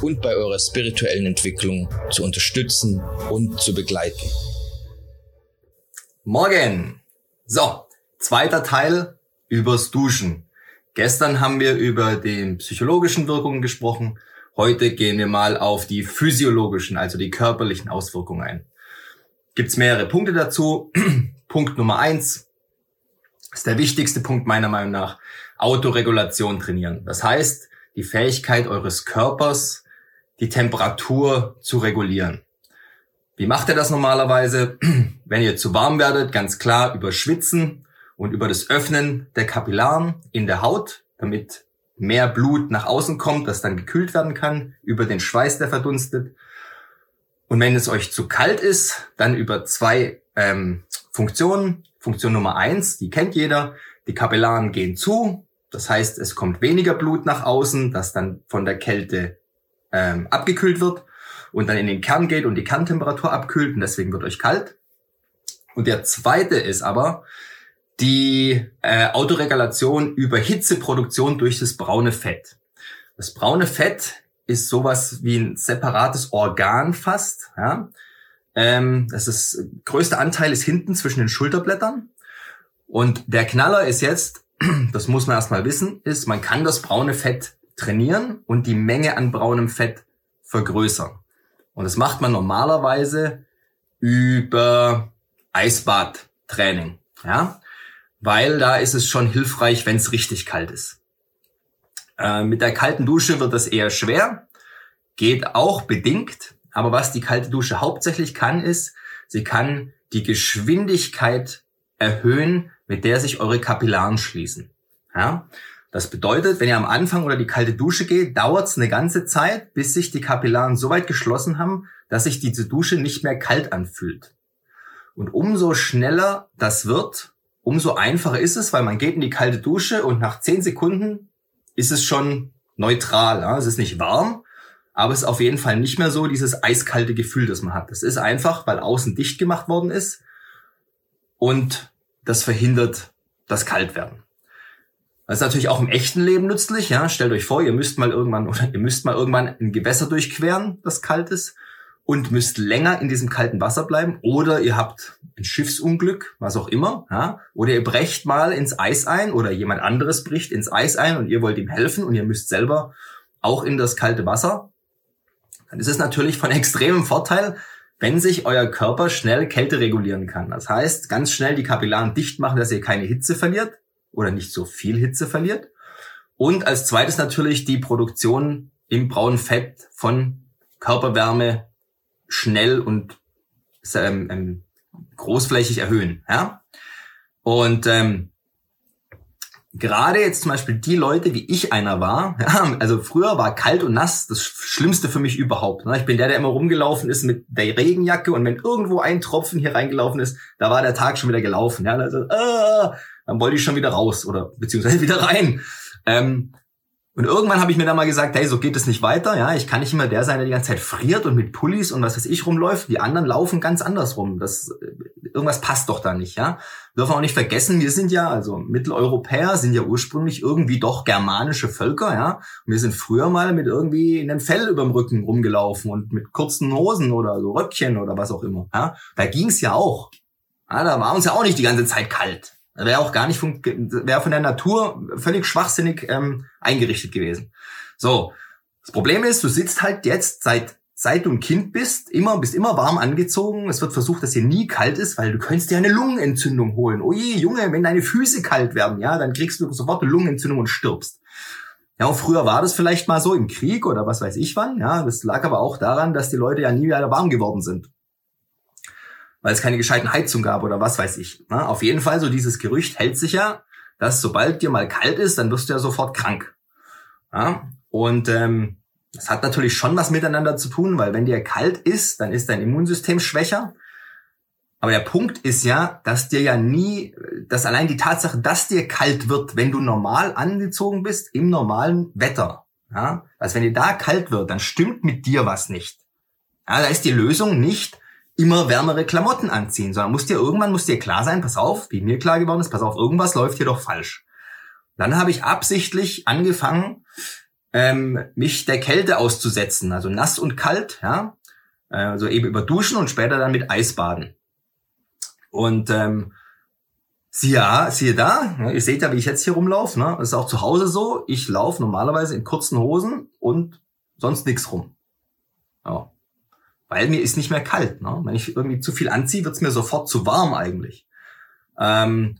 und bei eurer spirituellen Entwicklung zu unterstützen und zu begleiten. Morgen! So, zweiter Teil übers Duschen. Gestern haben wir über die psychologischen Wirkungen gesprochen. Heute gehen wir mal auf die physiologischen, also die körperlichen Auswirkungen ein. Gibt's mehrere Punkte dazu. Punkt Nummer eins ist der wichtigste Punkt meiner Meinung nach. Autoregulation trainieren. Das heißt, die Fähigkeit eures Körpers, die Temperatur zu regulieren. Wie macht ihr das normalerweise? Wenn ihr zu warm werdet, ganz klar über Schwitzen und über das Öffnen der Kapillaren in der Haut, damit mehr Blut nach außen kommt, das dann gekühlt werden kann, über den Schweiß, der verdunstet. Und wenn es euch zu kalt ist, dann über zwei ähm, Funktionen. Funktion Nummer eins, die kennt jeder. Die Kapillaren gehen zu. Das heißt, es kommt weniger Blut nach außen, das dann von der Kälte ähm, abgekühlt wird und dann in den Kern geht und die Kerntemperatur abkühlt und deswegen wird euch kalt. Und der zweite ist aber, die äh, Autoregulation über Hitzeproduktion durch das braune Fett. Das braune Fett ist sowas wie ein separates Organ fast. Ja? Ähm, das ist größte Anteil ist hinten zwischen den Schulterblättern. Und der Knaller ist jetzt, das muss man erstmal wissen, ist, man kann das braune Fett trainieren und die Menge an braunem Fett vergrößern. Und das macht man normalerweise über Eisbadtraining. Ja? weil da ist es schon hilfreich, wenn es richtig kalt ist. Äh, mit der kalten Dusche wird das eher schwer, geht auch bedingt, aber was die kalte Dusche hauptsächlich kann, ist, sie kann die Geschwindigkeit erhöhen, mit der sich eure Kapillaren schließen. Ja? Das bedeutet, wenn ihr am Anfang oder die kalte Dusche geht, dauert es eine ganze Zeit, bis sich die Kapillaren so weit geschlossen haben, dass sich diese Dusche nicht mehr kalt anfühlt. Und umso schneller das wird, umso einfacher ist es, weil man geht in die kalte Dusche und nach zehn Sekunden ist es schon neutral. Ja? Es ist nicht warm, aber es ist auf jeden Fall nicht mehr so dieses eiskalte Gefühl, das man hat. Das ist einfach, weil außen dicht gemacht worden ist und das verhindert das Kaltwerden. Das ist natürlich auch im echten Leben nützlich. Ja? Stellt euch vor, ihr müsst mal irgendwann oder ihr müsst mal irgendwann ein Gewässer durchqueren, das kalt ist und müsst länger in diesem kalten Wasser bleiben oder ihr habt ein Schiffsunglück, was auch immer, ja, oder ihr brecht mal ins Eis ein oder jemand anderes bricht ins Eis ein und ihr wollt ihm helfen und ihr müsst selber auch in das kalte Wasser, dann ist es natürlich von extremem Vorteil, wenn sich euer Körper schnell Kälte regulieren kann. Das heißt, ganz schnell die Kapillaren dicht machen, dass ihr keine Hitze verliert oder nicht so viel Hitze verliert. Und als zweites natürlich die Produktion im braunen Fett von Körperwärme schnell und ähm, ähm, großflächig erhöhen. Ja? Und ähm, gerade jetzt zum Beispiel die Leute, wie ich einer war, ja, also früher war kalt und nass das Schlimmste für mich überhaupt. Ne? Ich bin der, der immer rumgelaufen ist mit der Regenjacke und wenn irgendwo ein Tropfen hier reingelaufen ist, da war der Tag schon wieder gelaufen. Ja? Also, äh, dann wollte ich schon wieder raus oder beziehungsweise wieder rein. Ähm, und irgendwann habe ich mir dann mal gesagt, hey, so geht es nicht weiter. Ja, ich kann nicht immer der sein, der die ganze Zeit friert und mit Pullis und was weiß ich rumläuft. Die anderen laufen ganz anders rum. Das, irgendwas passt doch da nicht, ja. Wir dürfen auch nicht vergessen, wir sind ja, also Mitteleuropäer sind ja ursprünglich irgendwie doch germanische Völker, ja. Und wir sind früher mal mit irgendwie in einem Fell überm Rücken rumgelaufen und mit kurzen Hosen oder so Röckchen oder was auch immer, ja. Da ging's ja auch. Ja, da war uns ja auch nicht die ganze Zeit kalt. Wäre auch gar nicht wäre von der Natur völlig schwachsinnig ähm, eingerichtet gewesen. So, das Problem ist, du sitzt halt jetzt seit seit du ein Kind bist, immer bist immer warm angezogen. Es wird versucht, dass dir nie kalt ist, weil du könntest dir eine Lungenentzündung holen. Oh je, Junge, wenn deine Füße kalt werden, ja, dann kriegst du sofort eine Lungenentzündung und stirbst. Ja, und früher war das vielleicht mal so im Krieg oder was weiß ich wann. Ja, das lag aber auch daran, dass die Leute ja nie wieder warm geworden sind weil es keine gescheiten Heizung gab oder was weiß ich. Na, auf jeden Fall, so dieses Gerücht hält sich ja, dass sobald dir mal kalt ist, dann wirst du ja sofort krank. Ja? Und ähm, das hat natürlich schon was miteinander zu tun, weil wenn dir kalt ist, dann ist dein Immunsystem schwächer. Aber der Punkt ist ja, dass dir ja nie, dass allein die Tatsache, dass dir kalt wird, wenn du normal angezogen bist, im normalen Wetter. Ja, also wenn dir da kalt wird, dann stimmt mit dir was nicht. Ja, da ist die Lösung nicht immer wärmere Klamotten anziehen, sondern muss dir irgendwann muss dir klar sein, pass auf, wie mir klar geworden ist, pass auf, irgendwas läuft hier doch falsch. Dann habe ich absichtlich angefangen, ähm, mich der Kälte auszusetzen, also nass und kalt, ja, also eben über Duschen und später dann mit Eisbaden. Und ähm, siehe, siehe da, ne, ihr seht ja, wie ich jetzt hier rumlaufe. Ne? Das ist auch zu Hause so. Ich laufe normalerweise in kurzen Hosen und sonst nichts rum. Ja. Weil mir ist nicht mehr kalt. Ne? Wenn ich irgendwie zu viel anziehe, wird's mir sofort zu warm eigentlich. Ähm,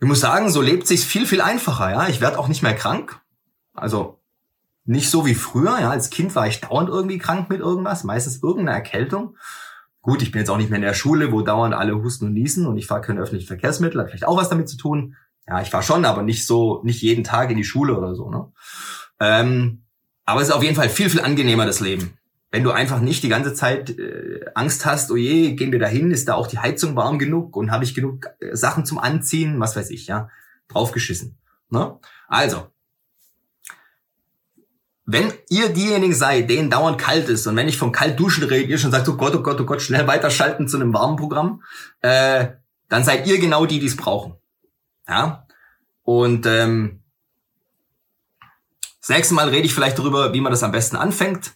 ich muss sagen, so lebt sich's viel, viel einfacher. Ja, Ich werde auch nicht mehr krank. Also nicht so wie früher. Ja, Als Kind war ich dauernd irgendwie krank mit irgendwas, meistens irgendeine Erkältung. Gut, ich bin jetzt auch nicht mehr in der Schule, wo dauernd alle husten und niesen und ich fahre kein öffentliches Verkehrsmittel, hat vielleicht auch was damit zu tun. Ja, ich fahre schon, aber nicht so, nicht jeden Tag in die Schule oder so. Ne? Ähm, aber es ist auf jeden Fall viel, viel angenehmer, das Leben. Wenn du einfach nicht die ganze Zeit äh, Angst hast, oh je, gehen wir da hin, ist da auch die Heizung warm genug und habe ich genug äh, Sachen zum Anziehen, was weiß ich, ja, draufgeschissen. Ne? Also, wenn ihr diejenigen seid, denen dauernd kalt ist und wenn ich vom Kaltduschen rede, ihr schon sagt, oh Gott, oh Gott, oh Gott, schnell weiterschalten zu einem warmen Programm, äh, dann seid ihr genau die, die es brauchen. Ja. Und ähm, das nächste Mal rede ich vielleicht darüber, wie man das am besten anfängt.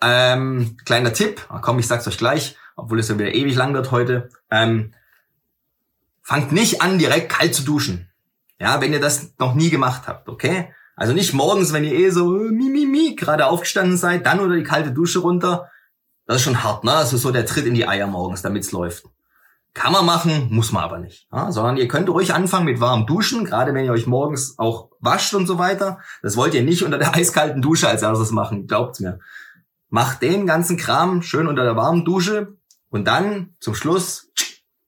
Ähm, kleiner Tipp, Ach komm, ich sag's euch gleich, obwohl es ja wieder ewig lang wird heute. Ähm, fangt nicht an, direkt kalt zu duschen. Ja, wenn ihr das noch nie gemacht habt, okay? Also nicht morgens, wenn ihr eh so äh, mi, mi, mi, gerade aufgestanden seid, dann oder die kalte Dusche runter. Das ist schon hart, ne? Also so der Tritt in die Eier morgens, damit's läuft. Kann man machen, muss man aber nicht. Ja? Sondern ihr könnt ruhig anfangen mit warmem Duschen, gerade wenn ihr euch morgens auch wascht und so weiter. Das wollt ihr nicht unter der eiskalten Dusche als erstes machen, glaubt's mir. Macht den ganzen Kram schön unter der warmen Dusche und dann zum Schluss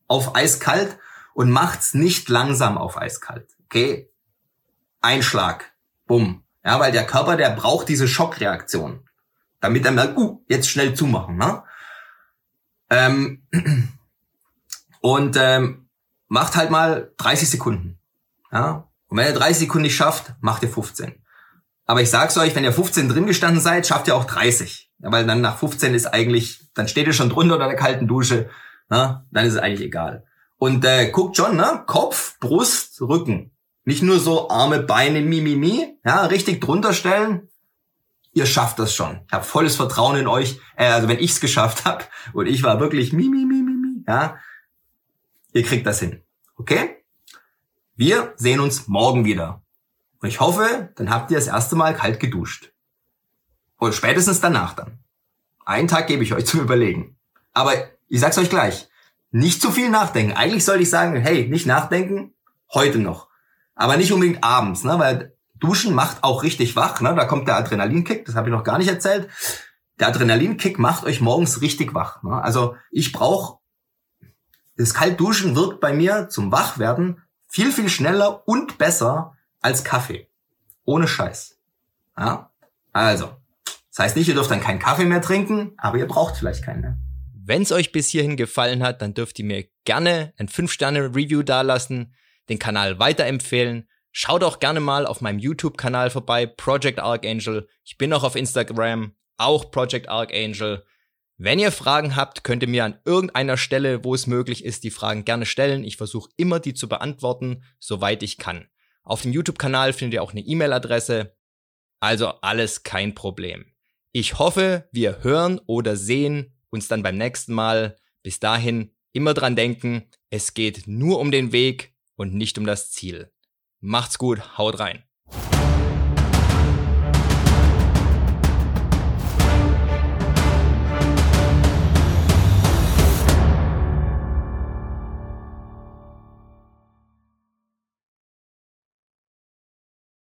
auf eiskalt und macht's nicht langsam auf eiskalt. Okay? Einschlag. Bumm. Ja, weil der Körper, der braucht diese Schockreaktion. Damit er merkt, uh, jetzt schnell zumachen. Ne? Ähm, und ähm, macht halt mal 30 Sekunden. Ja? Und wenn ihr 30 Sekunden nicht schafft, macht ihr 15. Aber ich sag's euch, wenn ihr 15 drin gestanden seid, schafft ihr auch 30. Ja, weil dann nach 15 ist eigentlich, dann steht ihr schon drunter unter der kalten Dusche. Ne? Dann ist es eigentlich egal. Und äh, guckt schon, ne? Kopf, Brust, Rücken. Nicht nur so Arme, Beine, mi, mi, mi. Ja, richtig drunter stellen. Ihr schafft das schon. Ich habe volles Vertrauen in euch. Äh, also wenn ich's geschafft habe und ich war wirklich mi, mi, mi, mi, mi. Ja, ihr kriegt das hin. Okay? Wir sehen uns morgen wieder. Und ich hoffe, dann habt ihr das erste Mal kalt geduscht. Und spätestens danach dann. Einen Tag gebe ich euch zum Überlegen. Aber ich sag's euch gleich. Nicht zu viel nachdenken. Eigentlich sollte ich sagen, hey, nicht nachdenken, heute noch. Aber nicht unbedingt abends, ne? weil Duschen macht auch richtig wach. Ne? Da kommt der Adrenalinkick, das habe ich noch gar nicht erzählt. Der Adrenalinkick macht euch morgens richtig wach. Ne? Also ich brauche, das Kaltduschen wirkt bei mir zum Wachwerden viel, viel schneller und besser als Kaffee. Ohne Scheiß. Ja? Also, das heißt nicht, ihr dürft dann keinen Kaffee mehr trinken, aber ihr braucht vielleicht keinen mehr. Wenn es euch bis hierhin gefallen hat, dann dürft ihr mir gerne ein 5-Sterne-Review dalassen den Kanal weiterempfehlen. Schaut auch gerne mal auf meinem YouTube-Kanal vorbei, Project Archangel. Ich bin auch auf Instagram, auch Project Archangel. Wenn ihr Fragen habt, könnt ihr mir an irgendeiner Stelle, wo es möglich ist, die Fragen gerne stellen. Ich versuche immer, die zu beantworten, soweit ich kann. Auf dem YouTube-Kanal findet ihr auch eine E-Mail-Adresse. Also alles kein Problem. Ich hoffe, wir hören oder sehen uns dann beim nächsten Mal. Bis dahin immer dran denken, es geht nur um den Weg und nicht um das Ziel. Macht's gut, haut rein.